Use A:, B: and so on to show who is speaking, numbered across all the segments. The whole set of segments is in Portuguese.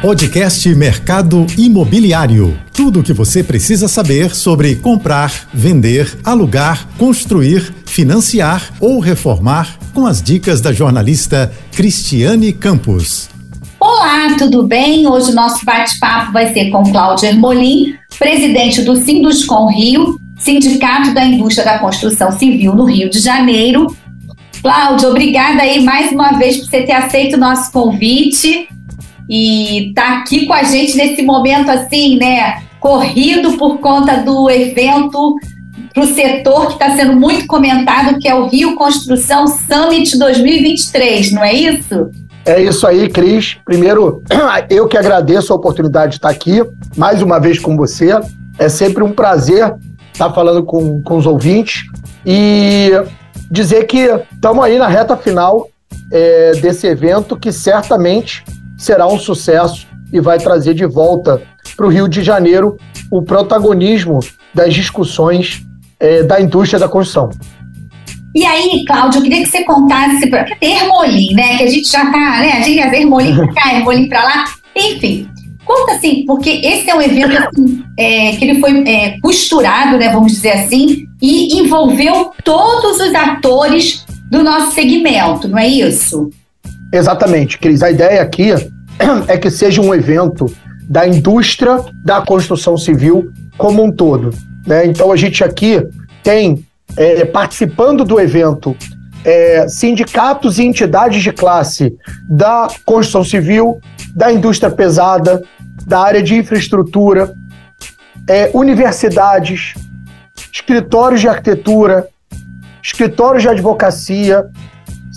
A: Podcast Mercado Imobiliário. Tudo o que você precisa saber sobre comprar, vender, alugar, construir, financiar ou reformar com as dicas da jornalista Cristiane Campos.
B: Olá, tudo bem? Hoje o nosso bate-papo vai ser com Cláudio Ermolim, presidente do Sinduscom Rio, Sindicato da Indústria da Construção Civil no Rio de Janeiro. Cláudio, obrigada aí mais uma vez por você ter aceito o nosso convite e tá aqui com a gente nesse momento assim, né? Corrido por conta do evento para o setor que está sendo muito comentado, que é o Rio Construção Summit 2023, não é isso?
C: É isso aí, Cris. Primeiro, eu que agradeço a oportunidade de estar aqui mais uma vez com você. É sempre um prazer estar falando com, com os ouvintes e dizer que estamos aí na reta final é, desse evento que certamente será um sucesso e vai trazer de volta para o Rio de Janeiro o protagonismo das discussões é, da indústria da construção.
B: E aí, Cláudio, eu queria que você contasse para Ermolim, né? Que a gente já tá, né? A gente é Ermolim para cá, Ermolim para lá. Enfim, conta assim, porque esse é um evento assim, é, que ele foi é, costurado, né? Vamos dizer assim, e envolveu todos os atores do nosso segmento, não é isso?
C: Exatamente, Cris. A ideia aqui é que seja um evento da indústria da construção civil como um todo. Né? Então a gente aqui tem é, participando do evento é, sindicatos e entidades de classe da construção civil, da indústria pesada, da área de infraestrutura, é, universidades, escritórios de arquitetura, escritórios de advocacia,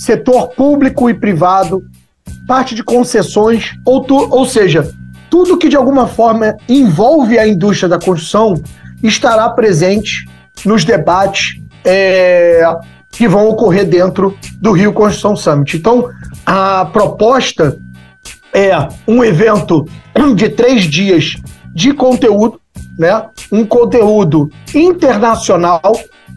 C: setor público e privado, parte de concessões, ou, tu, ou seja, tudo que de alguma forma envolve a indústria da construção estará presente nos debates é, que vão ocorrer dentro do Rio Construção Summit. Então, a proposta é um evento de três dias de conteúdo, né? um conteúdo internacional.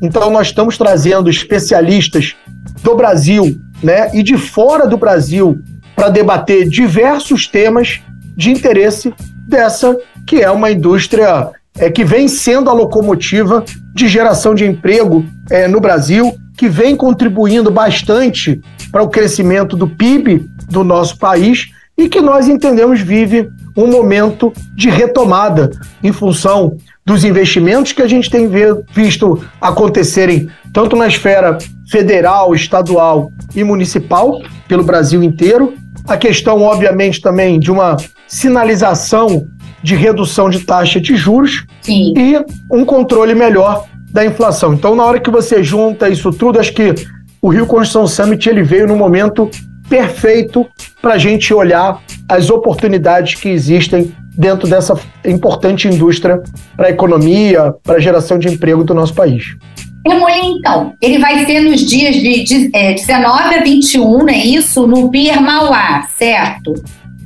C: Então, nós estamos trazendo especialistas do Brasil né? e de fora do Brasil para debater diversos temas de interesse dessa que é uma indústria é, que vem sendo a locomotiva de geração de emprego é, no Brasil, que vem contribuindo bastante para o crescimento do PIB do nosso país e que nós entendemos vive um momento de retomada em função dos investimentos que a gente tem visto acontecerem tanto na esfera federal, estadual e municipal pelo Brasil inteiro. A questão, obviamente, também de uma sinalização de redução de taxa de juros
B: Sim.
C: e um controle melhor da inflação. Então, na hora que você junta isso tudo, acho que o Rio Construção Summit ele veio no momento perfeito para a gente olhar as oportunidades que existem dentro dessa importante indústria para a economia, para a geração de emprego do nosso país.
B: Remolim, então, ele vai ser nos dias de, de é, 19 a 21, não é isso? No Pier Mauá, certo?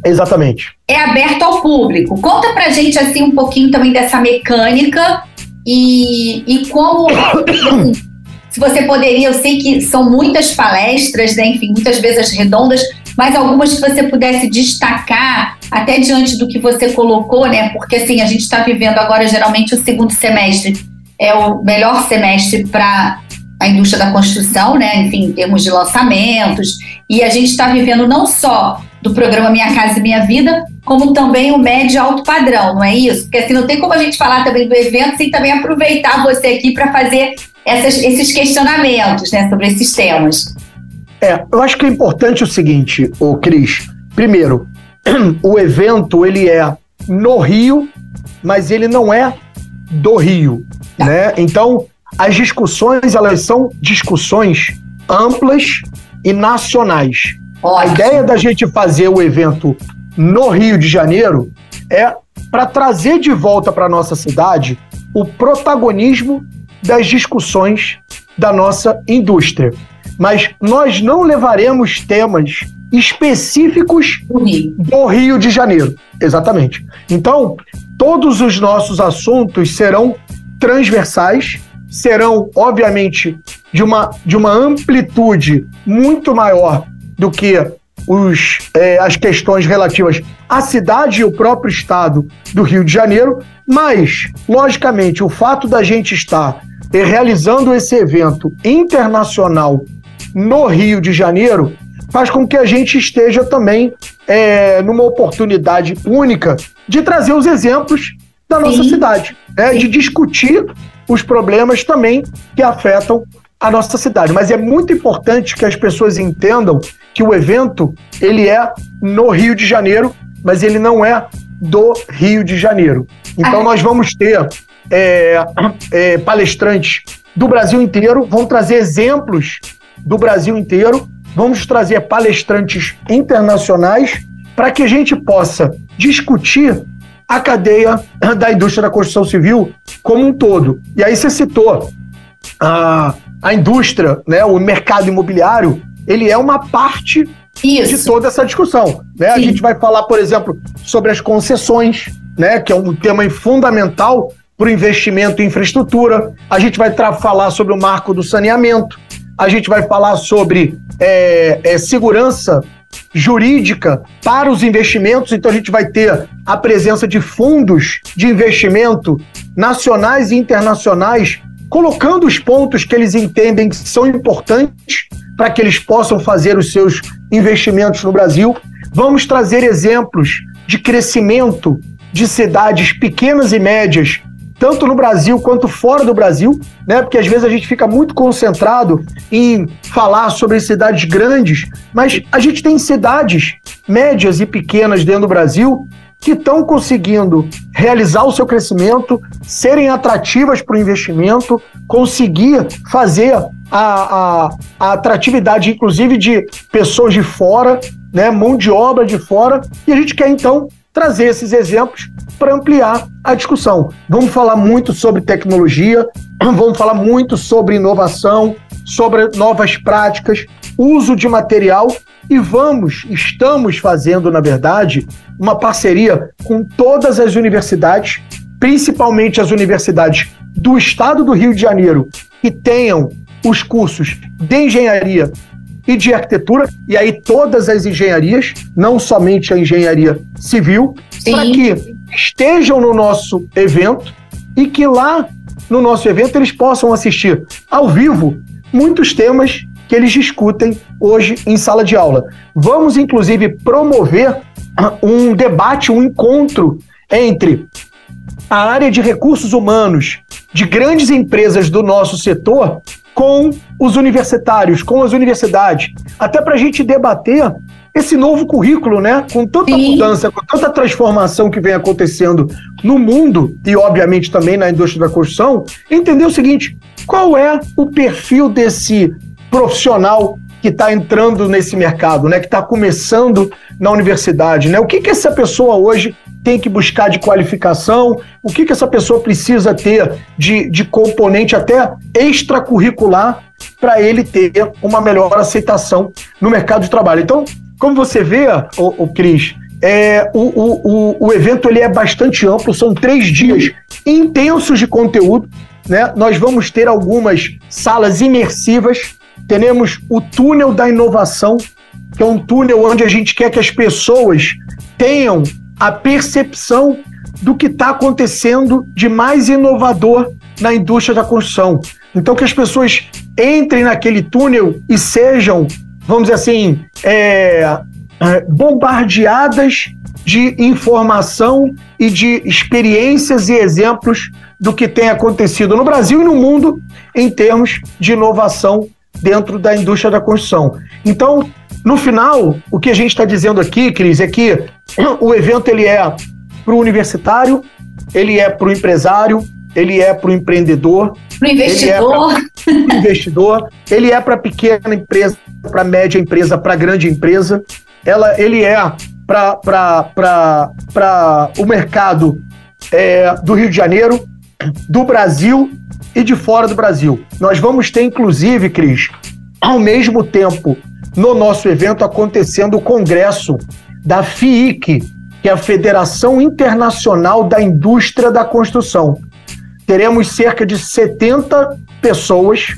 C: Exatamente.
B: É aberto ao público. Conta pra gente assim um pouquinho também dessa mecânica e, e como assim, se você poderia, eu sei que são muitas palestras, né? enfim, muitas vezes redondas, mas algumas que você pudesse destacar, até diante do que você colocou, né? Porque assim, a gente está vivendo agora geralmente o segundo semestre é o melhor semestre para a indústria da construção, né? Enfim, em termos de lançamentos. E a gente está vivendo não só do programa Minha Casa e Minha Vida, como também o médio alto padrão, não é isso? Porque assim, não tem como a gente falar também do evento sem também aproveitar você aqui para fazer essas, esses questionamentos né, sobre esses temas.
C: É, eu acho que é importante o seguinte, o Cris. Primeiro, o evento ele é no Rio, mas ele não é do Rio, né? Então, as discussões, elas são discussões amplas e nacionais. Ótimo. A ideia da gente fazer o evento no Rio de Janeiro é para trazer de volta para nossa cidade o protagonismo das discussões da nossa indústria. Mas nós não levaremos temas específicos do Rio de Janeiro. Exatamente. Então, todos os nossos assuntos serão transversais serão, obviamente, de uma, de uma amplitude muito maior do que os, é, as questões relativas à cidade e o próprio estado do Rio de Janeiro, mas, logicamente, o fato da gente estar é, realizando esse evento internacional no Rio de Janeiro faz com que a gente esteja também é, numa oportunidade única de trazer os exemplos da nossa Sim. cidade, né? de discutir os problemas também que afetam a nossa cidade. Mas é muito importante que as pessoas entendam que o evento ele é no Rio de Janeiro, mas ele não é do Rio de Janeiro. Então ah. nós vamos ter é, é, palestrantes do Brasil inteiro, vão trazer exemplos do Brasil inteiro, vamos trazer palestrantes internacionais para que a gente possa discutir a cadeia da indústria da construção civil como um todo. E aí você citou a, a indústria, né, o mercado imobiliário, ele é uma parte Isso. de toda essa discussão. Né? A gente vai falar, por exemplo, sobre as concessões, né, que é um tema fundamental para o investimento em infraestrutura. A gente vai falar sobre o marco do saneamento. A gente vai falar sobre é, é, segurança jurídica para os investimentos. Então, a gente vai ter a presença de fundos de investimento nacionais e internacionais colocando os pontos que eles entendem que são importantes para que eles possam fazer os seus investimentos no Brasil. Vamos trazer exemplos de crescimento de cidades pequenas e médias, tanto no Brasil quanto fora do Brasil, né? Porque às vezes a gente fica muito concentrado em falar sobre cidades grandes, mas a gente tem cidades médias e pequenas dentro do Brasil que estão conseguindo realizar o seu crescimento, serem atrativas para o investimento, conseguir fazer a, a, a, atratividade, inclusive, de pessoas de fora, né, mão de obra de fora, e a gente quer então trazer esses exemplos para ampliar a discussão. Vamos falar muito sobre tecnologia, vamos falar muito sobre inovação, sobre novas práticas, uso de material e vamos, estamos fazendo, na verdade, uma parceria com todas as universidades, principalmente as universidades do estado do Rio de Janeiro, que tenham os cursos de engenharia e de arquitetura, e aí todas as engenharias, não somente a engenharia civil, para que estejam no nosso evento e que lá no nosso evento eles possam assistir ao vivo muitos temas que eles discutem hoje em sala de aula. Vamos, inclusive, promover um debate, um encontro entre a área de recursos humanos de grandes empresas do nosso setor com os universitários, com as universidades, até para a gente debater esse novo currículo, né? Com tanta Sim. mudança, com tanta transformação que vem acontecendo no mundo e, obviamente, também na indústria da construção, entender o seguinte: qual é o perfil desse profissional que está entrando nesse mercado, né? Que está começando na universidade, né? O que, que essa pessoa hoje tem que buscar de qualificação? O que, que essa pessoa precisa ter de, de componente até extracurricular para ele ter uma melhor aceitação no mercado de trabalho? Então, como você vê, o, o Cris, é, o, o, o, evento ele é bastante amplo, são três dias intensos de conteúdo. Né? Nós vamos ter algumas salas imersivas, teremos o túnel da inovação, que é um túnel onde a gente quer que as pessoas tenham a percepção do que está acontecendo de mais inovador na indústria da construção. Então, que as pessoas entrem naquele túnel e sejam vamos dizer assim, é, é, bombardeadas de informação e de experiências e exemplos do que tem acontecido no Brasil e no mundo em termos de inovação dentro da indústria da construção. Então, no final, o que a gente está dizendo aqui, Cris, é que o evento ele é para o universitário, ele é para o empresário, ele é para o empreendedor,
B: para o investidor.
C: Ele é investidor, ele é para pequena empresa, para média empresa, para grande empresa. Ela, ele é para o mercado é, do Rio de Janeiro, do Brasil e de fora do Brasil. Nós vamos ter, inclusive, Cris, ao mesmo tempo, no nosso evento, acontecendo o congresso da FIIC, que é a Federação Internacional da Indústria da Construção teremos cerca de 70 pessoas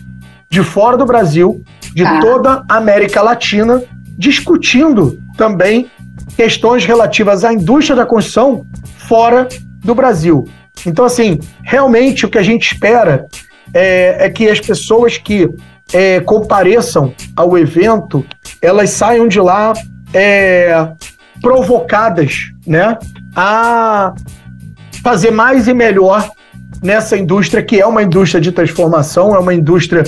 C: de fora do Brasil, de tá. toda a América Latina, discutindo também questões relativas à indústria da construção fora do Brasil. Então, assim, realmente o que a gente espera é, é que as pessoas que é, compareçam ao evento, elas saiam de lá é, provocadas, né, a fazer mais e melhor nessa indústria que é uma indústria de transformação, é uma indústria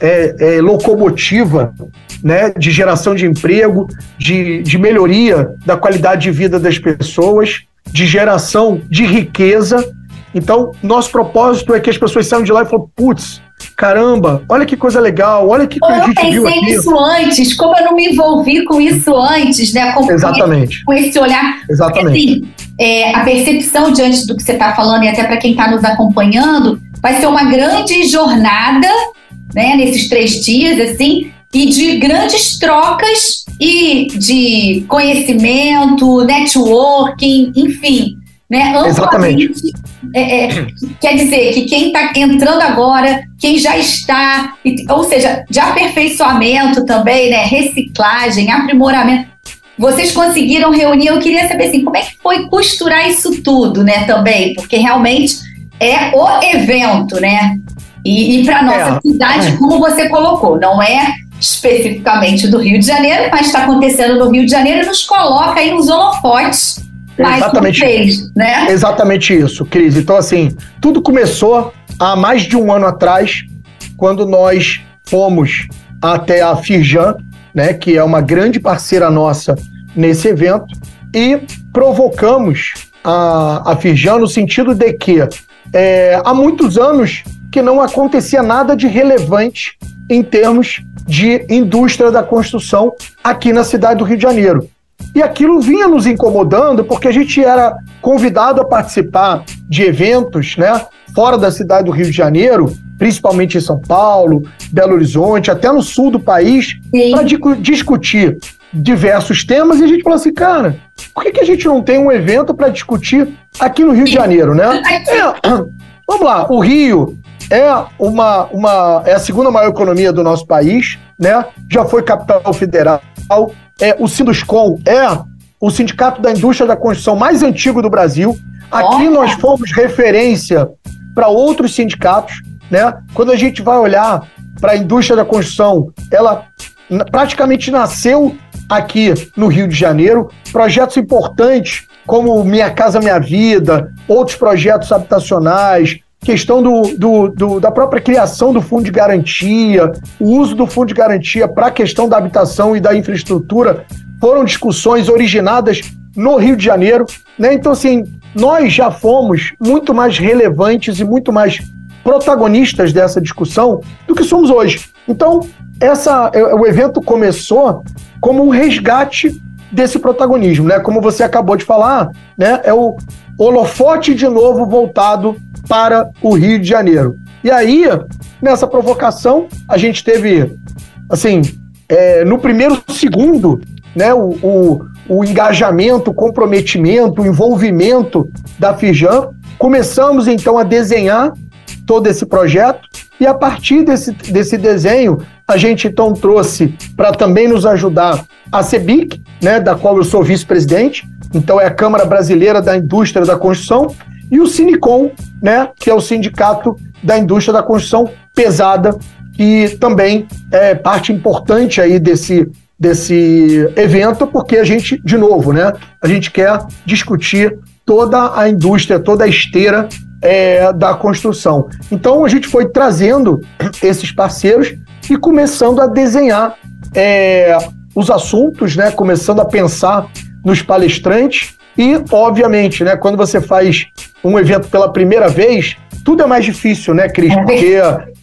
C: é, é, locomotiva né, de geração de emprego, de, de melhoria da qualidade de vida das pessoas, de geração de riqueza. Então, nosso propósito é que as pessoas saiam de lá e falem, putz, caramba, olha que coisa legal, olha que coisa.
B: Eu pensei nisso antes, como eu não me envolvi com isso antes, né? Com,
C: Exatamente.
B: Com esse olhar.
C: Exatamente.
B: Porque, assim, é, a percepção diante do que você está falando e até para quem está nos acompanhando, vai ser uma grande jornada, né? Nesses três dias, assim, e de grandes trocas e de conhecimento, networking, enfim, né?
C: Exatamente.
B: É, é, quer dizer que quem está entrando agora, quem já está, ou seja, de aperfeiçoamento também, né? Reciclagem, aprimoramento. Vocês conseguiram reunir, eu queria saber assim, como é que foi costurar isso tudo, né, também? Porque realmente é o evento, né? E, e para nossa é. cidade, como você colocou, não é especificamente do Rio de Janeiro, mas está acontecendo no Rio de Janeiro e nos coloca aí nos holofotes
C: Exatamente, vez, né? Exatamente isso, Cris. Então, assim, tudo começou há mais de um ano atrás, quando nós fomos até a Firjan, né, que é uma grande parceira nossa nesse evento, e provocamos a, a Firjan no sentido de que é, há muitos anos que não acontecia nada de relevante em termos de indústria da construção aqui na cidade do Rio de Janeiro. E aquilo vinha nos incomodando porque a gente era convidado a participar de eventos, né, fora da cidade do Rio de Janeiro, principalmente em São Paulo, Belo Horizonte, até no sul do país, para discutir diversos temas. E a gente falou assim, cara, por que, que a gente não tem um evento para discutir aqui no Rio de Janeiro, né? É, vamos lá, o Rio é uma, uma é a segunda maior economia do nosso país, né? Já foi capital federal. É, o Sinduscom é o sindicato da indústria da construção mais antigo do Brasil. Aqui nós fomos referência para outros sindicatos, né? Quando a gente vai olhar para a indústria da construção, ela praticamente nasceu aqui no Rio de Janeiro. Projetos importantes como Minha Casa Minha Vida, outros projetos habitacionais, questão do, do, do, da própria criação do fundo de garantia, o uso do fundo de garantia para a questão da habitação e da infraestrutura, foram discussões originadas no Rio de Janeiro. Né? Então, assim, nós já fomos muito mais relevantes e muito mais protagonistas dessa discussão do que somos hoje. Então, essa, é, o evento começou como um resgate desse protagonismo, né? Como você acabou de falar, né? É o holofote de novo voltado para o Rio de Janeiro. E aí, nessa provocação, a gente teve, assim, é, no primeiro segundo, né, o, o, o engajamento, o comprometimento, o envolvimento da Fijan. Começamos então a desenhar todo esse projeto e a partir desse, desse desenho a gente então trouxe para também nos ajudar a CEBIC, né, da qual eu sou vice-presidente, então é a Câmara Brasileira da Indústria da Construção, e o Sinicom, né, que é o Sindicato da Indústria da Construção Pesada, que também é parte importante aí desse, desse evento, porque a gente, de novo, né, a gente quer discutir toda a indústria, toda a esteira é, da construção. Então a gente foi trazendo esses parceiros e começando a desenhar é, os assuntos, né, começando a pensar nos palestrantes e, obviamente, né, quando você faz um evento pela primeira vez, tudo é mais difícil, né, Cris? É Porque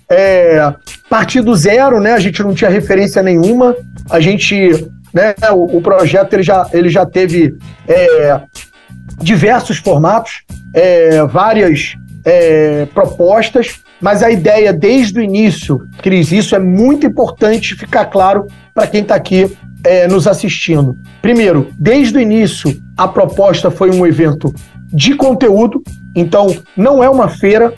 C: é, partir do zero, né, a gente não tinha referência nenhuma, a gente, né, o, o projeto ele já, ele já teve é, diversos formatos, é, várias é, propostas, mas a ideia desde o início, Cris, isso é muito importante ficar claro para quem está aqui é, nos assistindo. Primeiro, desde o início, a proposta foi um evento de conteúdo, então não é uma feira,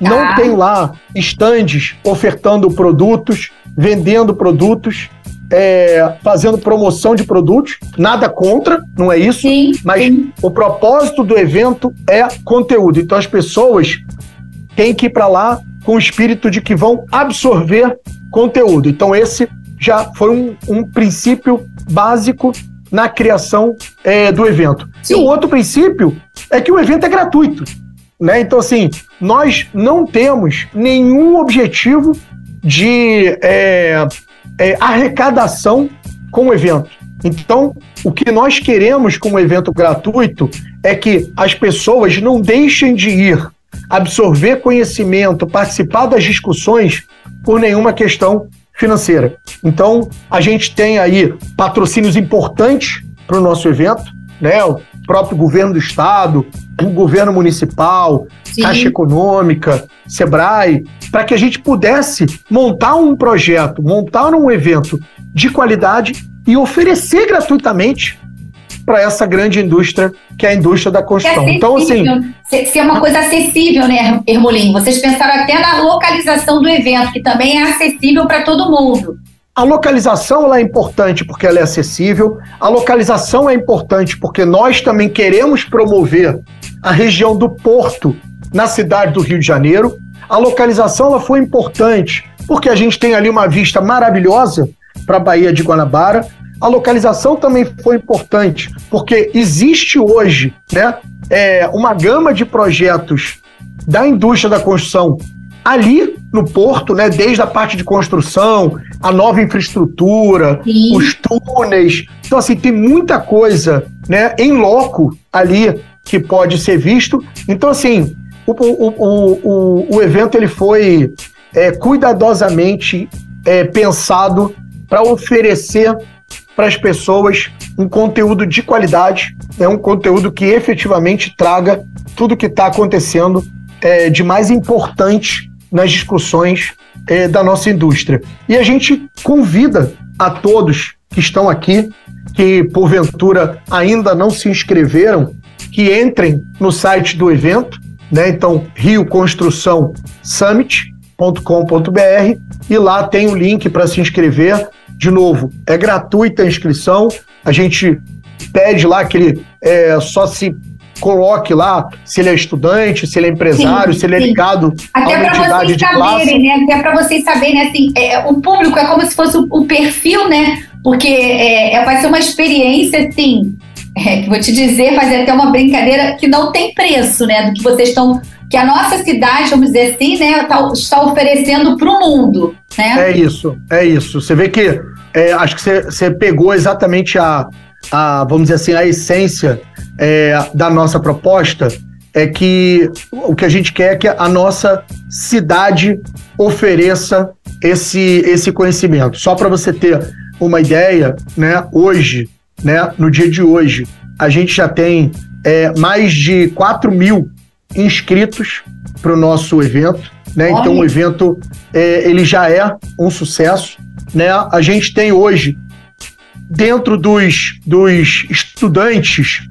C: não ah. tem lá estandes ofertando produtos, vendendo produtos. é, fazendo promoção de produtos, nada contra, não é isso,
B: sim,
C: mas
B: sim.
C: o propósito do evento é conteúdo. Então as pessoas têm que ir para lá com o espírito de que vão absorver conteúdo. Então esse já foi um, um princípio básico na criação é, do evento. Sim. E o outro princípio é que o evento é gratuito. Né? Então, assim, nós não temos nenhum objetivo de é, é, arrecadação com o evento. Então, o que nós queremos com o evento gratuito é que as pessoas não deixem de ir absorver conhecimento, participar das discussões por nenhuma questão financeira. Então, a gente tem aí patrocínios importantes para o nosso evento, né? Próprio governo do estado, o governo municipal, Sim. Caixa Econômica, Sebrae, para que a gente pudesse montar um projeto, montar um evento de qualidade e oferecer gratuitamente para essa grande indústria que é a indústria da construção.
B: É
C: então,
B: assim. Se é uma coisa acessível, né, Ermolim? Vocês pensaram até na localização do evento, que também é acessível para todo mundo.
C: A localização ela é importante porque ela é acessível. A localização é importante porque nós também queremos promover a região do Porto na cidade do Rio de Janeiro. A localização ela foi importante porque a gente tem ali uma vista maravilhosa para a Baía de Guanabara. A localização também foi importante porque existe hoje né, é, uma gama de projetos da indústria da construção ali no porto, né, desde a parte de construção, a nova infraestrutura, Sim. os túneis. Então, assim, tem muita coisa né, em loco ali que pode ser visto. Então, assim, o, o, o, o, evento ele foi é, cuidadosamente é, pensado para oferecer para as pessoas um conteúdo de qualidade, é um conteúdo que efetivamente traga tudo o que está acontecendo é, de mais importante nas discussões é, da nossa indústria. E a gente convida a todos que estão aqui, que porventura ainda não se inscreveram, que entrem no site do evento, né? Então, Rio Construção Summit.com.br e lá tem o link para se inscrever. De novo, é gratuita a inscrição. A gente pede lá que ele é, só se coloque lá se ele é estudante, se ele é empresário, sim, se ele é ligado
B: Até
C: a uma entidade
B: de
C: classe.
B: Né? Até para vocês saberem, né? Assim, é, o público é como se fosse o, o perfil, né? Porque é, é, vai ser uma experiência, assim, é, que vou te dizer, fazer até uma brincadeira que não tem preço, né? Do que vocês estão que a nossa cidade, vamos dizer assim, né, tá, está oferecendo para o mundo. Né?
C: É isso, é isso. Você vê que é, acho que você, você pegou exatamente a, a, vamos dizer assim, a essência é, da nossa proposta é que o que a gente quer é que a nossa cidade ofereça esse, esse conhecimento. Só para você ter uma ideia, né, hoje, né, no dia de hoje, a gente já tem é, mais de 4 mil inscritos para o nosso evento. Né? Então o evento é, ele já é um sucesso. Né? A gente tem hoje, dentro dos, dos estudantes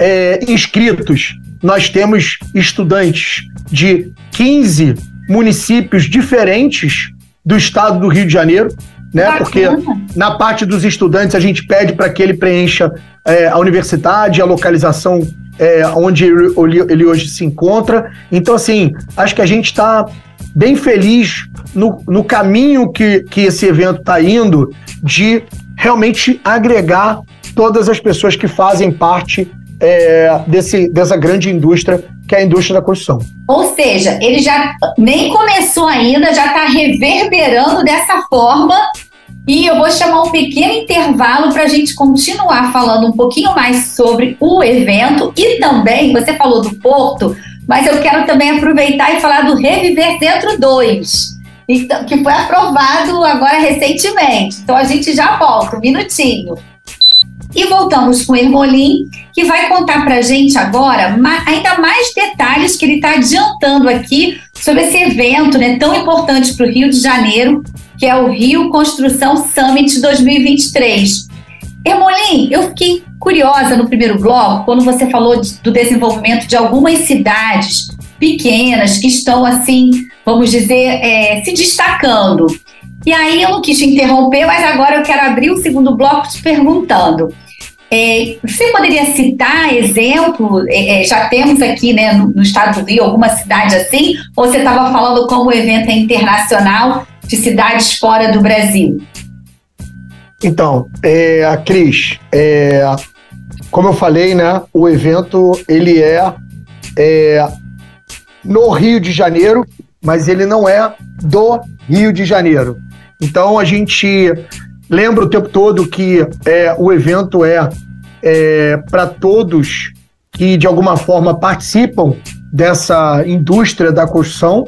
C: é, inscritos, nós temos estudantes de 15 municípios diferentes do estado do Rio de Janeiro, né? Porque na parte dos estudantes a gente pede para que ele preencha é, a universidade, a localização é, onde ele, ele, hoje se encontra. Então, assim, acho que a gente está bem feliz no, no caminho que, que esse evento está indo de realmente agregar todas as pessoas que fazem parte é, desse, dessa grande indústria que é a indústria da construção.
B: Ou seja, ele já nem começou ainda, já está reverberando dessa forma. E eu vou chamar um pequeno intervalo para a gente continuar falando um pouquinho mais sobre o evento e também, você falou do Porto, mas eu quero também aproveitar e falar do Reviver Centro 2, então, que foi aprovado agora recentemente. Então a gente já volta, um minutinho. E voltamos com o Ermolim, que vai contar para a gente agora ainda mais detalhes que ele está adiantando aqui sobre esse evento né, tão importante para o Rio de Janeiro, que é o Rio Construção Summit 2023. Ermolim, eu fiquei curiosa no primeiro bloco, quando você falou de, do desenvolvimento de algumas cidades pequenas que estão, assim, vamos dizer, é, se destacando. E aí eu não quis te interromper, mas agora eu quero abrir o segundo bloco te perguntando. É, você poderia citar exemplo? É, é, já temos aqui né, no, no, estado do Rio alguma cidade assim? Ou você estava falando como o evento é internacional de cidades fora do Brasil?
C: Então, é, a Cris, é, como eu falei, né, o evento ele é, é no Rio de Janeiro, mas ele não é do Rio de Janeiro. Então a gente lembra o tempo todo que é, o evento é, é para todos que de alguma forma participam dessa indústria da construção.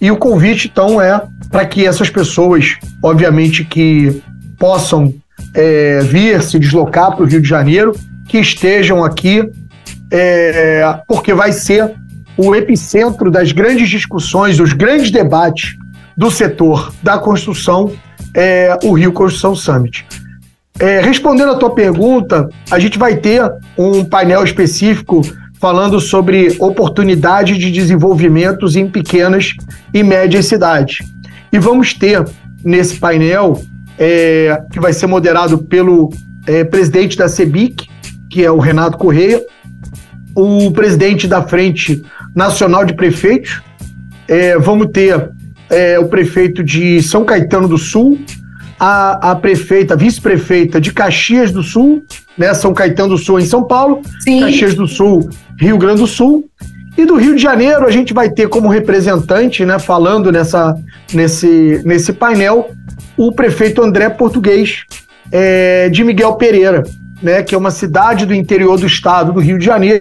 C: E o convite então é para que essas pessoas, obviamente que possam é, vir se deslocar para o Rio de Janeiro, que estejam aqui, é, porque vai ser o epicentro das grandes discussões, dos grandes debates do setor da construção, é, o Rio Construção Summit. É, respondendo a tua pergunta, a gente vai ter um painel específico falando sobre oportunidade de desenvolvimentos em pequenas e médias cidades. E vamos ter nesse painel, é, que vai ser moderado pelo é, presidente da CEBIC, que é o Renato Correia, o presidente da Frente Nacional de Prefeitos, é, vamos ter é, o prefeito de São Caetano do Sul, a, a prefeita, vice-prefeita de Caxias do Sul, né, São Caetano do Sul em São Paulo, Sim. Caxias do Sul, Rio Grande do Sul, e do Rio de Janeiro a gente vai ter como representante, né, falando nessa, nesse, nesse painel, o prefeito André Português, é, de Miguel Pereira, né, que é uma cidade do interior do estado do Rio de Janeiro,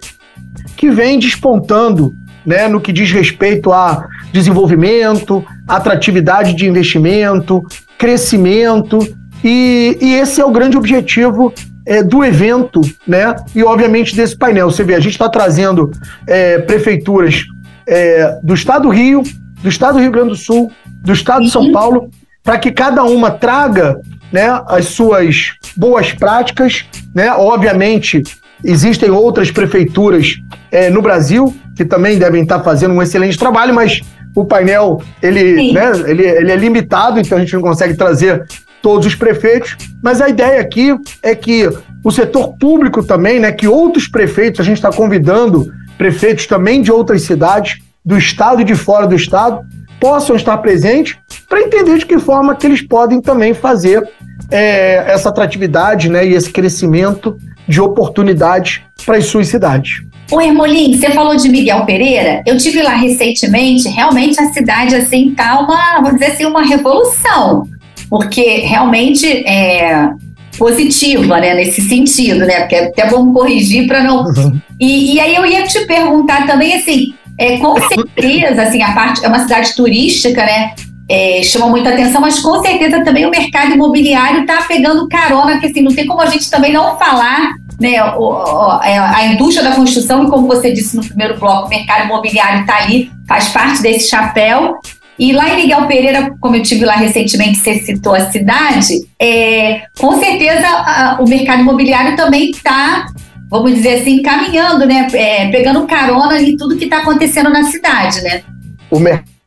C: que vem despontando né, no que diz respeito a desenvolvimento, atratividade de investimento, crescimento, e, e esse é o grande objetivo é, do evento, né? E obviamente desse painel. Você vê, a gente está trazendo é, prefeituras é, do estado do Rio, do estado do Rio Grande do Sul, do estado de São uhum. Paulo, para que cada uma traga né, as suas boas práticas, né? Obviamente, existem outras prefeituras é, no Brasil que também devem estar fazendo um excelente trabalho, mas o painel ele, né, ele, ele é limitado, então a gente não consegue trazer todos os prefeitos. Mas a ideia aqui é que o setor público também, né, que outros prefeitos, a gente está convidando prefeitos também de outras cidades, do estado e de fora do estado, possam estar presentes para entender de que forma que eles podem também fazer é, essa atratividade né, e esse crescimento de oportunidades para as suas cidades.
B: O Hermolim, você falou de Miguel Pereira. Eu tive lá recentemente. Realmente a cidade assim tá uma, vamos dizer assim, uma revolução, porque realmente é positiva, né, nesse sentido, né? Porque é até bom corrigir para não. Uhum. E, e aí eu ia te perguntar também assim, é, com certeza, assim, a parte é uma cidade turística, né? É, chama muita atenção, mas com certeza também o mercado imobiliário está pegando carona, que assim, não tem como a gente também não falar né, é, a indústria da construção, e como você disse no primeiro bloco, o mercado imobiliário está ali, faz parte desse chapéu. E lá em Miguel Pereira, como eu tive lá recentemente, você citou a cidade, é, com certeza a, o mercado imobiliário também está, vamos dizer assim, caminhando, né, é, pegando carona em tudo que está acontecendo na cidade, né?
C: O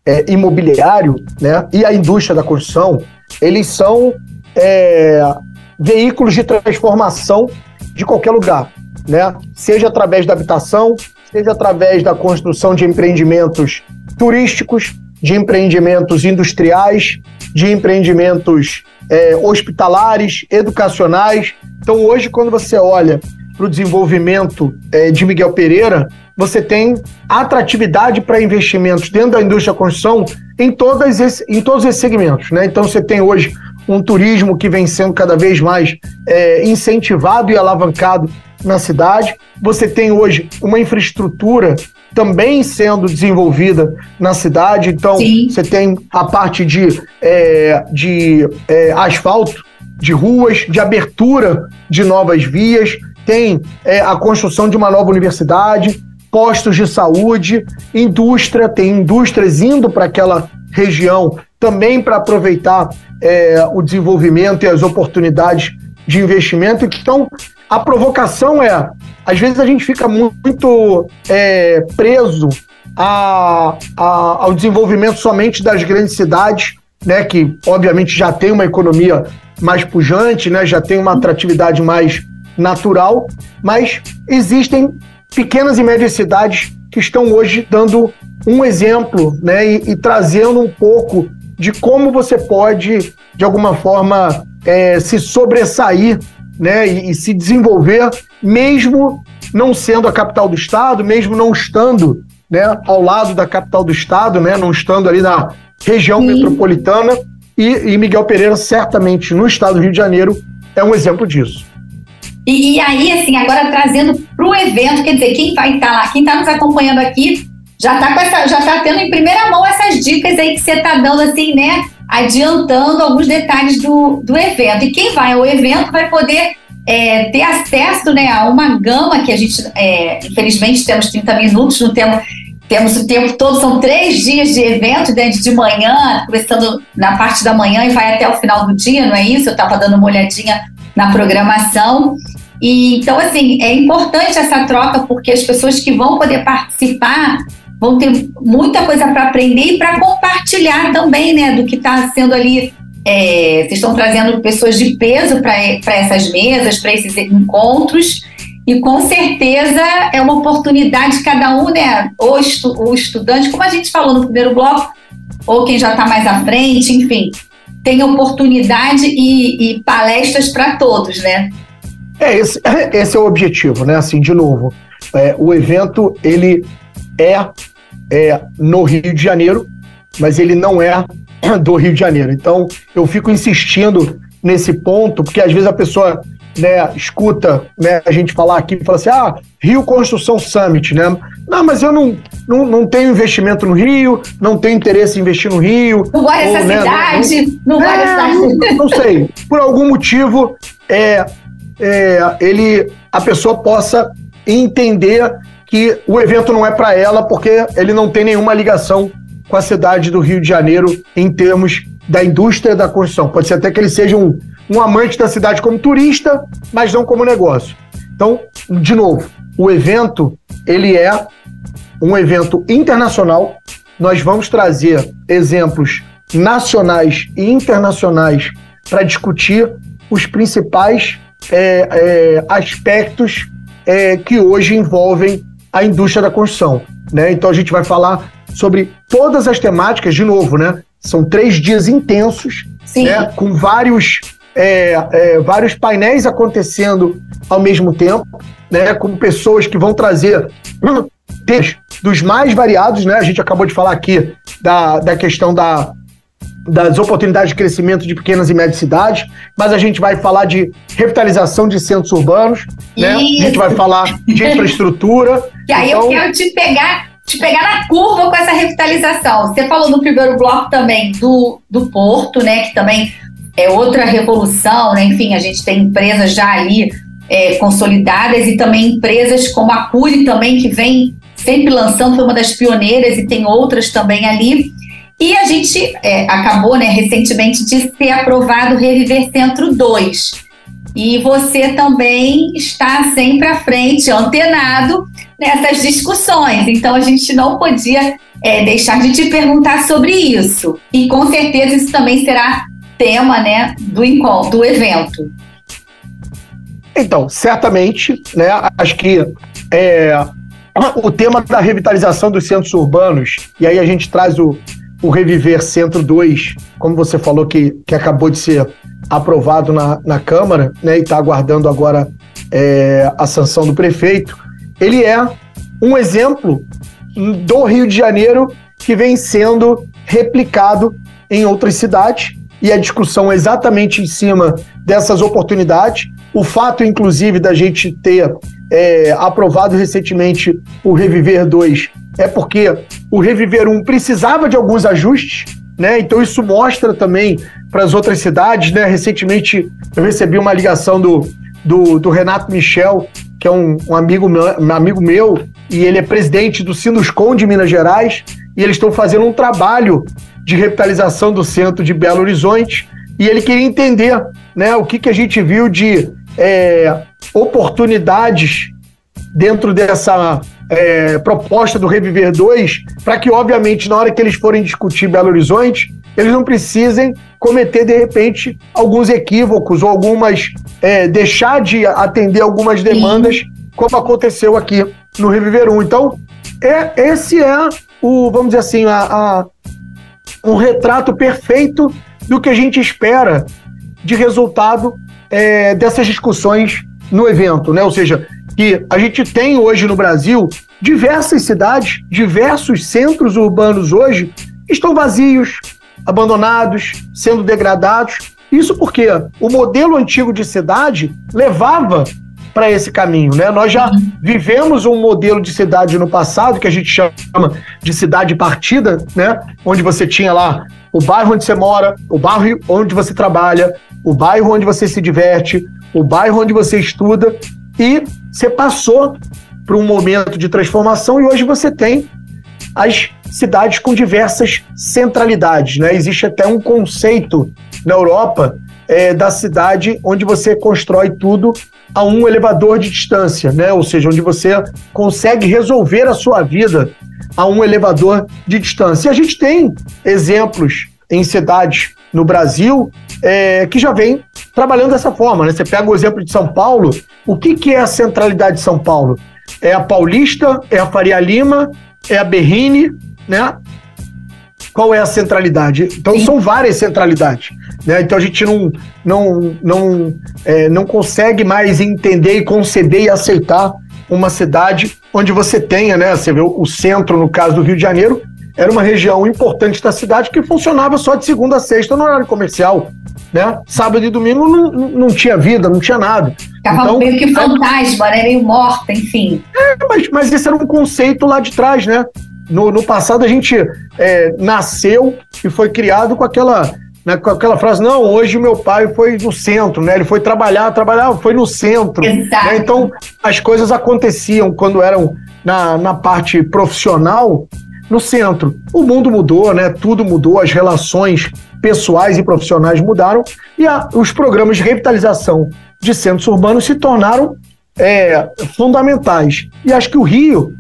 C: é, imobiliário né, e a indústria da construção, eles são é, veículos de transformação de qualquer lugar, né? Seja através da habitação, seja através da construção de empreendimentos turísticos, de empreendimentos industriais, de empreendimentos é, hospitalares, educacionais. Então, hoje, quando você olha para o desenvolvimento é, de Miguel Pereira, você tem atratividade para investimentos dentro da indústria da construção em, todas esse, em todos esses segmentos. Né? Então, você tem hoje um turismo que vem sendo cada vez mais é, incentivado e alavancado na cidade. Você tem hoje uma infraestrutura também sendo desenvolvida na cidade. Então, Sim. você tem a parte de, é, de é, asfalto, de ruas, de abertura de novas vias, tem é, a construção de uma nova universidade, postos de saúde, indústria, tem indústrias indo para aquela região também para aproveitar é, o desenvolvimento e as oportunidades de investimento. Então, a provocação é, às vezes a gente fica muito é, preso a, a, ao desenvolvimento somente das grandes cidades né, que obviamente já tem uma economia mais pujante, né, já tem uma atratividade mais natural, mas existem pequenas e médias cidades que estão hoje dando um exemplo né, e, e trazendo um pouco de como você pode, de alguma forma, é, se sobressair né, e, e, se desenvolver, mesmo não sendo a capital do estado, mesmo não estando né, ao lado da capital do estado, né, não estando ali na região Sim. metropolitana. E, e Miguel Pereira, certamente, no estado do Rio de Janeiro, é um exemplo disso.
B: E, e, aí, assim, agora trazendo para o evento, quer dizer, quem vai estar tá lá, quem está nos acompanhando aqui, já está com essa, já tá tendo em primeira mão essas dicas aí que você está dando, assim, né? Adiantando alguns detalhes do, do evento. E quem vai ao evento vai poder é, ter acesso né, a uma gama que a gente, é, infelizmente, temos 30 minutos, não temos, temos o tempo todo, são três dias de evento, desde de manhã, começando na parte da manhã e vai até o final do dia, não é isso? Eu estava dando uma olhadinha na programação. E então, assim, é importante essa troca porque as pessoas que vão poder participar vão ter muita coisa para aprender e para compartilhar também, né, do que está sendo ali. É, vocês estão trazendo pessoas de peso para essas mesas, para esses encontros, e com certeza é uma oportunidade cada um, né, ou estu, o estudante, como a gente falou no primeiro bloco, ou quem já está mais à frente, enfim, tem oportunidade e, e palestras para todos, né?
C: É, esse, esse é o objetivo, né? Assim, de novo, é, o evento ele é, é no Rio de Janeiro, mas ele não é do Rio de Janeiro. Então, eu fico insistindo nesse ponto, porque às vezes a pessoa né, escuta né, a gente falar aqui e fala assim: ah, Rio Construção Summit, né? Não, mas eu não, não, não tenho investimento no Rio, não tenho interesse em investir no Rio.
B: Não gosto dessa né, cidade, não, não, não é, cidade.
C: Não, não sei. Por algum motivo, é, é, ele, a pessoa possa entender que o evento não é para ela, porque ele não tem nenhuma ligação com a cidade do Rio de Janeiro em termos da indústria da construção. Pode ser até que ele seja um, um amante da cidade como turista, mas não como negócio. Então, de novo, o evento ele é um evento internacional. Nós vamos trazer exemplos nacionais e internacionais para discutir os principais é, é, aspectos é, que hoje envolvem a indústria da construção. Né? Então a gente vai falar sobre todas as temáticas, de novo, né? São três dias intensos, né? com vários, é, é, vários painéis acontecendo ao mesmo tempo, né? com pessoas que vão trazer temas dos mais variados. Né? A gente acabou de falar aqui da, da questão da, das oportunidades de crescimento de pequenas e médias cidades, mas a gente vai falar de revitalização de centros urbanos, né? A gente vai falar de infraestrutura.
B: E aí então... eu quero te pegar, te pegar na curva com essa revitalização. Você falou no primeiro bloco também do, do Porto, né? Que também é outra revolução, né? Enfim, a gente tem empresas já ali é, consolidadas e também empresas como a Curi também, que vem sempre lançando, foi uma das pioneiras e tem outras também ali. E a gente é, acabou, né, recentemente, de ser aprovado Reviver Centro 2. E você também está sempre à frente, antenado nessas discussões. Então a gente não podia é, deixar de te perguntar sobre isso. E com certeza isso também será tema né, do encontro, do evento.
C: Então, certamente, né, acho que é, o tema da revitalização dos centros urbanos, e aí a gente traz o, o Reviver Centro 2, como você falou que, que acabou de ser aprovado na, na Câmara, né, e está aguardando agora é, a sanção do prefeito, ele é um exemplo do Rio de Janeiro que vem sendo replicado em outras cidades, e a discussão é exatamente em cima dessas oportunidades. O fato, inclusive, da gente ter é, aprovado recentemente o Reviver 2 é porque o Reviver 1 precisava de alguns ajustes, né? Então isso mostra também para as outras cidades, né? Recentemente eu recebi uma ligação do, do, do Renato Michel, que é um, um, amigo, meu, um amigo meu, e ele é presidente do Sinuscom de Minas Gerais, e eles estão fazendo um trabalho de revitalização do centro de Belo Horizonte, e ele queria entender né, o que, que a gente viu de é, oportunidades dentro dessa é, proposta do Reviver 2, para que, obviamente, na hora que eles forem discutir Belo Horizonte, eles não precisem cometer, de repente, alguns equívocos ou algumas. É, deixar de atender algumas demandas, Sim. como aconteceu aqui no Reviver 1. Então, é, esse é o, vamos dizer assim, a, a, um retrato perfeito do que a gente espera de resultado é, dessas discussões no evento, né? Ou seja, que a gente tem hoje no Brasil diversas cidades, diversos centros urbanos hoje estão vazios, abandonados, sendo degradados. Isso porque o modelo antigo de cidade levava para esse caminho, né? Nós já vivemos um modelo de cidade no passado que a gente chama de cidade partida, né? Onde você tinha lá o bairro onde você mora, o bairro onde você trabalha, o bairro onde você se diverte, o bairro onde você estuda e você passou para um momento de transformação e hoje você tem as cidades com diversas centralidades. Né? Existe até um conceito na Europa é, da cidade onde você constrói tudo a um elevador de distância, né? ou seja, onde você consegue resolver a sua vida a um elevador de distância. E a gente tem exemplos em cidades no Brasil é, que já vem trabalhando dessa forma. Né? Você pega o exemplo de São Paulo, o que, que é a centralidade de São Paulo? É a Paulista, é a Faria Lima, é a Berrine, né? Qual é a centralidade? Então Sim. são várias centralidades. Né? Então a gente não, não, não, é, não consegue mais entender e conceber e aceitar uma cidade onde você tenha, né? Você vê o centro, no caso do Rio de Janeiro, era uma região importante da cidade que funcionava só de segunda a sexta no horário comercial. Né? Sábado e domingo não, não tinha vida, não tinha nada.
B: Ficava então, meio que fantasma, né? meio morta, enfim.
C: É, mas, mas esse era um conceito lá de trás, né? No, no passado a gente é, nasceu e foi criado com aquela, né, com aquela frase, não, hoje meu pai foi no centro, né? Ele foi trabalhar, trabalhar, foi no centro.
B: Exato.
C: Né? Então as coisas aconteciam quando eram na, na parte profissional no centro. O mundo mudou, né? Tudo mudou, as relações pessoais e profissionais mudaram e a, os programas de revitalização de centros urbanos se tornaram é, fundamentais. E acho que o Rio,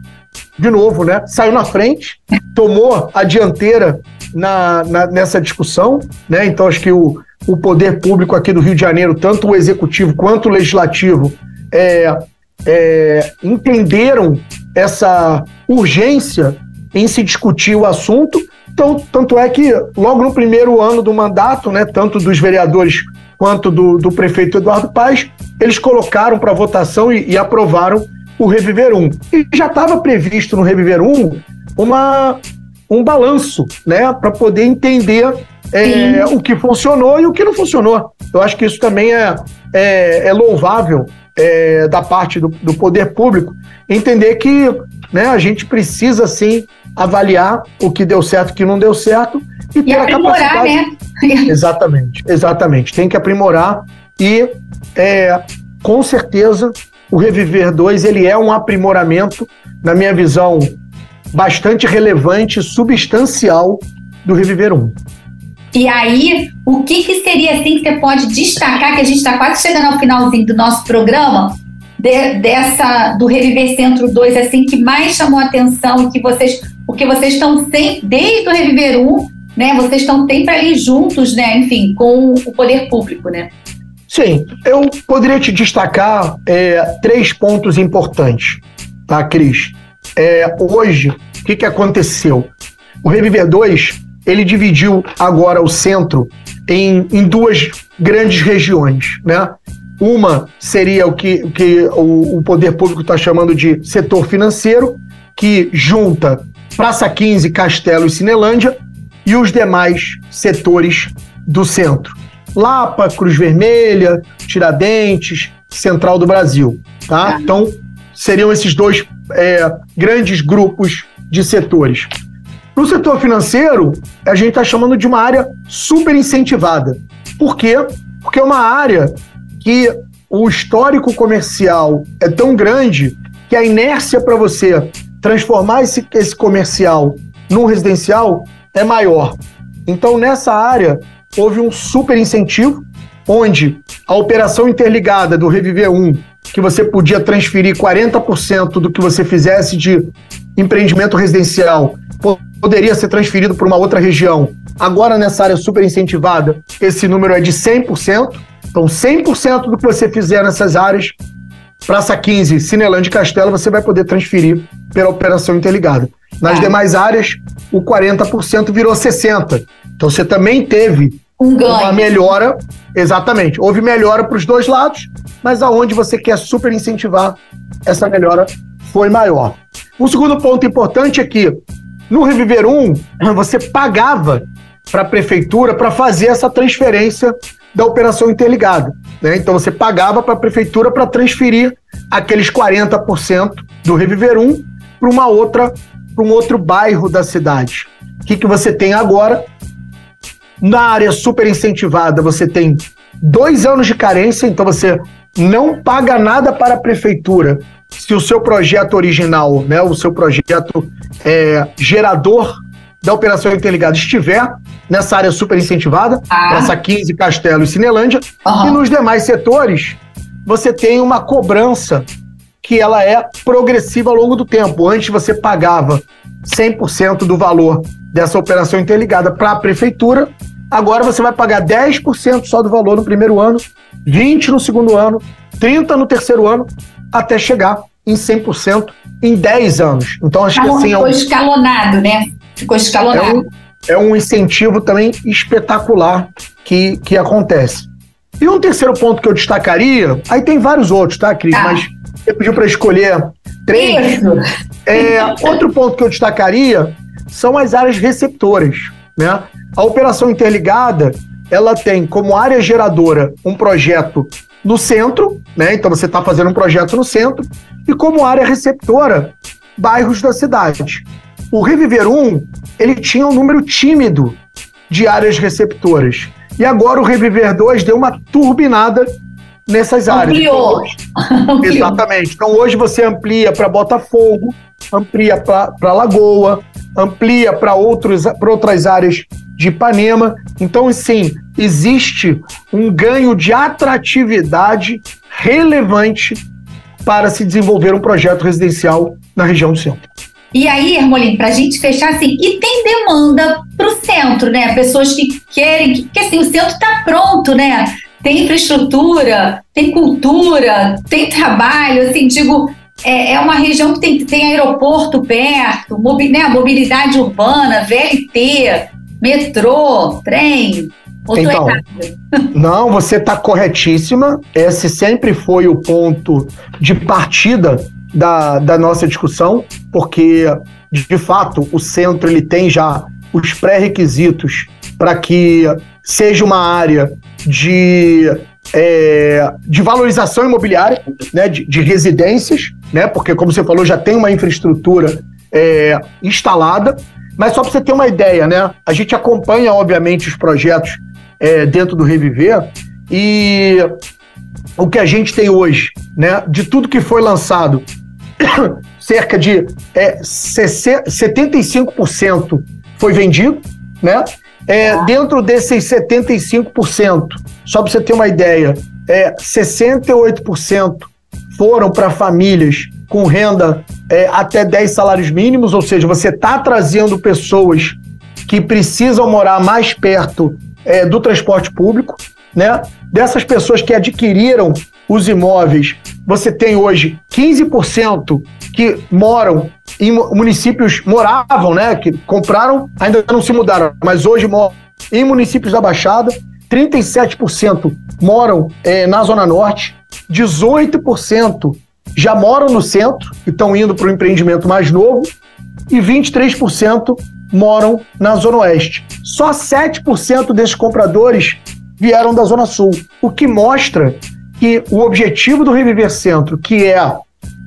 C: de novo, né, saiu na frente, tomou a dianteira na, na, nessa discussão. Né? Então, acho que o, o poder público aqui do Rio de Janeiro, tanto o executivo quanto o legislativo, é, é, entenderam essa urgência em se discutir o assunto. Então, tanto é que logo no primeiro ano do mandato, né, tanto dos vereadores quanto do, do prefeito Eduardo Paes, eles colocaram para votação e, e, aprovaram o Reviver 1. E já estava previsto no Reviver 1 uma, um balanço, né, para poder entender é, o que funcionou e o que não funcionou. Eu acho que isso também é, é, é louvável é, da parte do, do poder público, entender que né, a gente precisa sim avaliar o que deu certo e o que não deu certo
B: e, ter a capacidade. Né?
C: exatamente, exatamente. Tem que aprimorar e é, com certeza o Reviver 2 ele é um aprimoramento, na minha visão, bastante relevante, substancial do Reviver 1.
B: E aí, o que, que seria assim que você pode destacar, que a gente está quase chegando ao finalzinho do nosso programa, de, dessa do Reviver Centro 2, assim, que mais chamou a atenção, que vocês, porque vocês estão sempre, desde o Reviver 1, né, vocês estão sempre ali juntos, né, enfim, com o poder público, né?
C: Sim, eu poderia te destacar é, três pontos importantes, tá, Cris? É, hoje, o que, que aconteceu? O Reviver 2, ele dividiu agora o centro em, em duas grandes regiões, né? Uma seria o que, que o, o poder público está chamando de setor financeiro, que junta Praça 15, Castelo e Cinelândia, e os demais setores do centro. Lapa, Cruz Vermelha, Tiradentes, Central do Brasil. Tá? Então, seriam esses dois é, grandes grupos de setores. No setor financeiro, a gente está chamando de uma área super incentivada. Por quê? Porque é uma área que o histórico comercial é tão grande que a inércia para você transformar esse, esse comercial num residencial é maior. Então, nessa área, houve um super incentivo, onde a operação interligada do Reviver 1 que você podia transferir 40% do que você fizesse de empreendimento residencial poderia ser transferido para uma outra região. Agora, nessa área super incentivada, esse número é de 100%. Então, 100% do que você fizer nessas áreas, Praça 15, Cinelândia e Castelo, você vai poder transferir pela operação interligada. Nas é. demais áreas, o 40% virou 60%. Então, você também teve um ganho. uma melhora. Exatamente. Houve melhora para os dois lados, mas aonde você quer super incentivar, essa melhora foi maior. Um segundo ponto importante é que no Reviver 1, você pagava para a prefeitura para fazer essa transferência da operação interligada. Né? Então você pagava para a prefeitura para transferir aqueles 40% do Reviver 1 para uma outra, para um outro bairro da cidade. O que, que você tem agora? Na área super incentivada, você tem dois anos de carência, então você não paga nada para a prefeitura se o seu projeto original, né, o seu projeto é, gerador da operação interligada estiver nessa área super incentivada, ah. essa 15 Castelo e Cinelândia, uhum. e nos demais setores você tem uma cobrança que ela é progressiva ao longo do tempo. Antes você pagava 100% do valor dessa operação interligada para a prefeitura, agora você vai pagar 10% só do valor no primeiro ano, 20% no segundo ano, 30% no terceiro ano, até chegar em 100% em 10 anos. Então, acho que assim.
B: Ficou é um, escalonado, né? Ficou escalonado.
C: É um, é um incentivo também espetacular que, que acontece. E um terceiro ponto que eu destacaria, aí tem vários outros, tá, Cris? Tá. Mas você pediu para escolher três. É, outro ponto que eu destacaria são as áreas receptoras. Né? A operação interligada ela tem como área geradora um projeto no centro, né? Então você está fazendo um projeto no centro, e como área receptora, bairros da cidade. O Reviver 1, ele tinha um número tímido de áreas receptoras. E agora o Reviver 2 deu uma turbinada nessas áreas.
B: Ampliou.
C: Então, exatamente. Então hoje você amplia para Botafogo, amplia para Lagoa, amplia para outras áreas de Ipanema. Então, sim, existe um ganho de atratividade relevante para se desenvolver um projeto residencial na região do centro.
B: E aí, Hermolino, para a gente fechar assim, e tem demanda para o centro, né? Pessoas que querem, que, que assim, o centro está pronto, né? Tem infraestrutura, tem cultura, tem trabalho, assim, digo, é, é uma região que tem, tem aeroporto perto, mobi, né, mobilidade urbana, VLT, metrô, trem. então,
C: não, você está corretíssima. Esse sempre foi o ponto de partida da, da nossa discussão, porque, de fato, o centro ele tem já os pré-requisitos para que seja uma área de, é, de valorização imobiliária, né, de, de, residências, né, porque, como você falou, já tem uma infraestrutura é, instalada. Mas só para você ter uma ideia, né? A gente acompanha, obviamente, os projetos é, dentro do Reviver e o que a gente tem hoje, né? De tudo que foi lançado, cerca de é, 75% foi vendido, né? É, dentro desses 75%, só para você ter uma ideia, é, 68% foram para famílias com renda é, até 10 salários mínimos, ou seja, você está trazendo pessoas que precisam morar mais perto é, do transporte público, né? Dessas pessoas que adquiriram os imóveis, você tem hoje 15% que moram em municípios, moravam, né? Que compraram, ainda não se mudaram, mas hoje moram em municípios da Baixada, 37% moram é, na Zona Norte, 18% já moram no centro e estão indo para o empreendimento mais novo, e 23% moram na Zona Oeste. Só 7% desses compradores vieram da Zona Sul, o que mostra que o objetivo do Reviver Centro, que é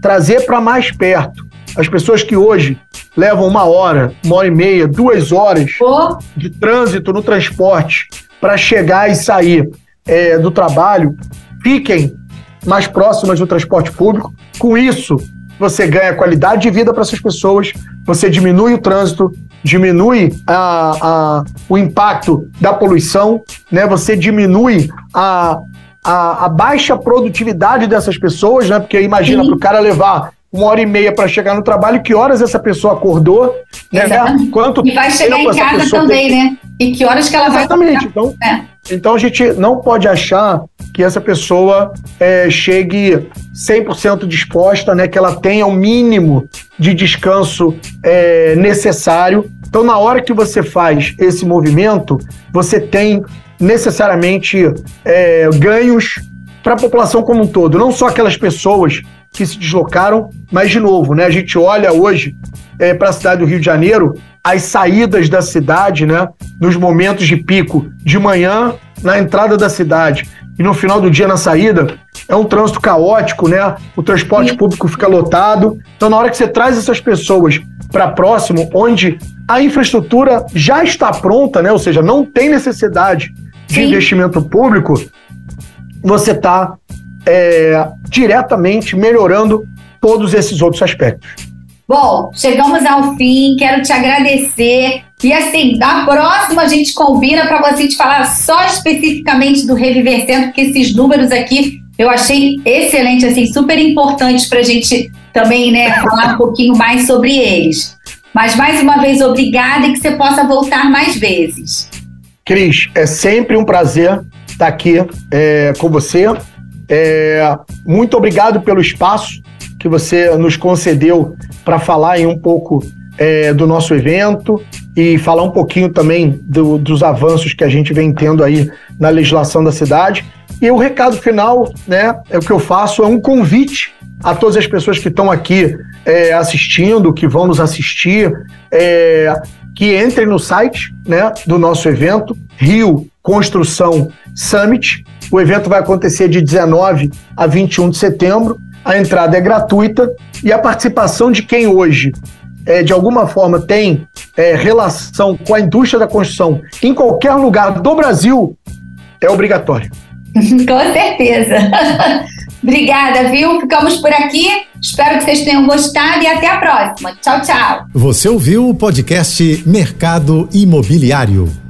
C: trazer para mais perto as pessoas que hoje levam uma hora, uma hora e meia, duas horas oh. de trânsito no transporte para chegar e sair é, do trabalho, fiquem mais próximas do transporte público. Com isso, você ganha qualidade de vida para essas pessoas, você diminui o trânsito, diminui a, a, o impacto da poluição, né? você diminui a, a, a baixa produtividade dessas pessoas, né? Porque imagina, para o cara levar uma hora e meia para chegar no trabalho, que horas essa pessoa acordou, né?
B: Quanto e vai chegar em casa também, tem... né? E que horas que ela
C: Exatamente. vai Exatamente. Então, é. então a gente não pode achar que essa pessoa é, chegue 100% disposta, né? Que ela tenha o mínimo de descanso é, necessário. Então, na hora que você faz esse movimento, você tem necessariamente é, ganhos para a população como um todo, não só aquelas pessoas que se deslocaram, mas de novo, né? A gente olha hoje é, para a cidade do Rio de Janeiro, as saídas da cidade, né? Nos momentos de pico, de manhã na entrada da cidade e no final do dia na saída, é um trânsito caótico, né? O transporte Sim. público fica lotado. Então, na hora que você traz essas pessoas para próximo, onde a infraestrutura já está pronta, né? Ou seja, não tem necessidade de Sim. investimento público, você está é, diretamente melhorando todos esses outros aspectos.
B: Bom, chegamos ao fim, quero te agradecer. E assim, na próxima a gente combina para você te falar só especificamente do Reviver Centro, porque esses números aqui eu achei excelente, assim, super importantes para a gente também, né, falar um pouquinho mais sobre eles. Mas mais uma vez, obrigada e que você possa voltar mais vezes.
C: Cris, é sempre um prazer estar aqui é, com você. É, muito obrigado pelo espaço que você nos concedeu para falar um pouco é, do nosso evento e falar um pouquinho também do, dos avanços que a gente vem tendo aí na legislação da cidade. E o recado final, né, é o que eu faço, é um convite a todas as pessoas que estão aqui é, assistindo, que vão nos assistir, é, que entrem no site né, do nosso evento, Rio Construção Summit. O evento vai acontecer de 19 a 21 de setembro a entrada é gratuita e a participação de quem hoje, é, de alguma forma, tem é, relação com a indústria da construção em qualquer lugar do Brasil é obrigatório.
B: com certeza. Obrigada, viu? Ficamos por aqui. Espero que vocês tenham gostado e até a próxima. Tchau, tchau.
A: Você ouviu o podcast Mercado Imobiliário.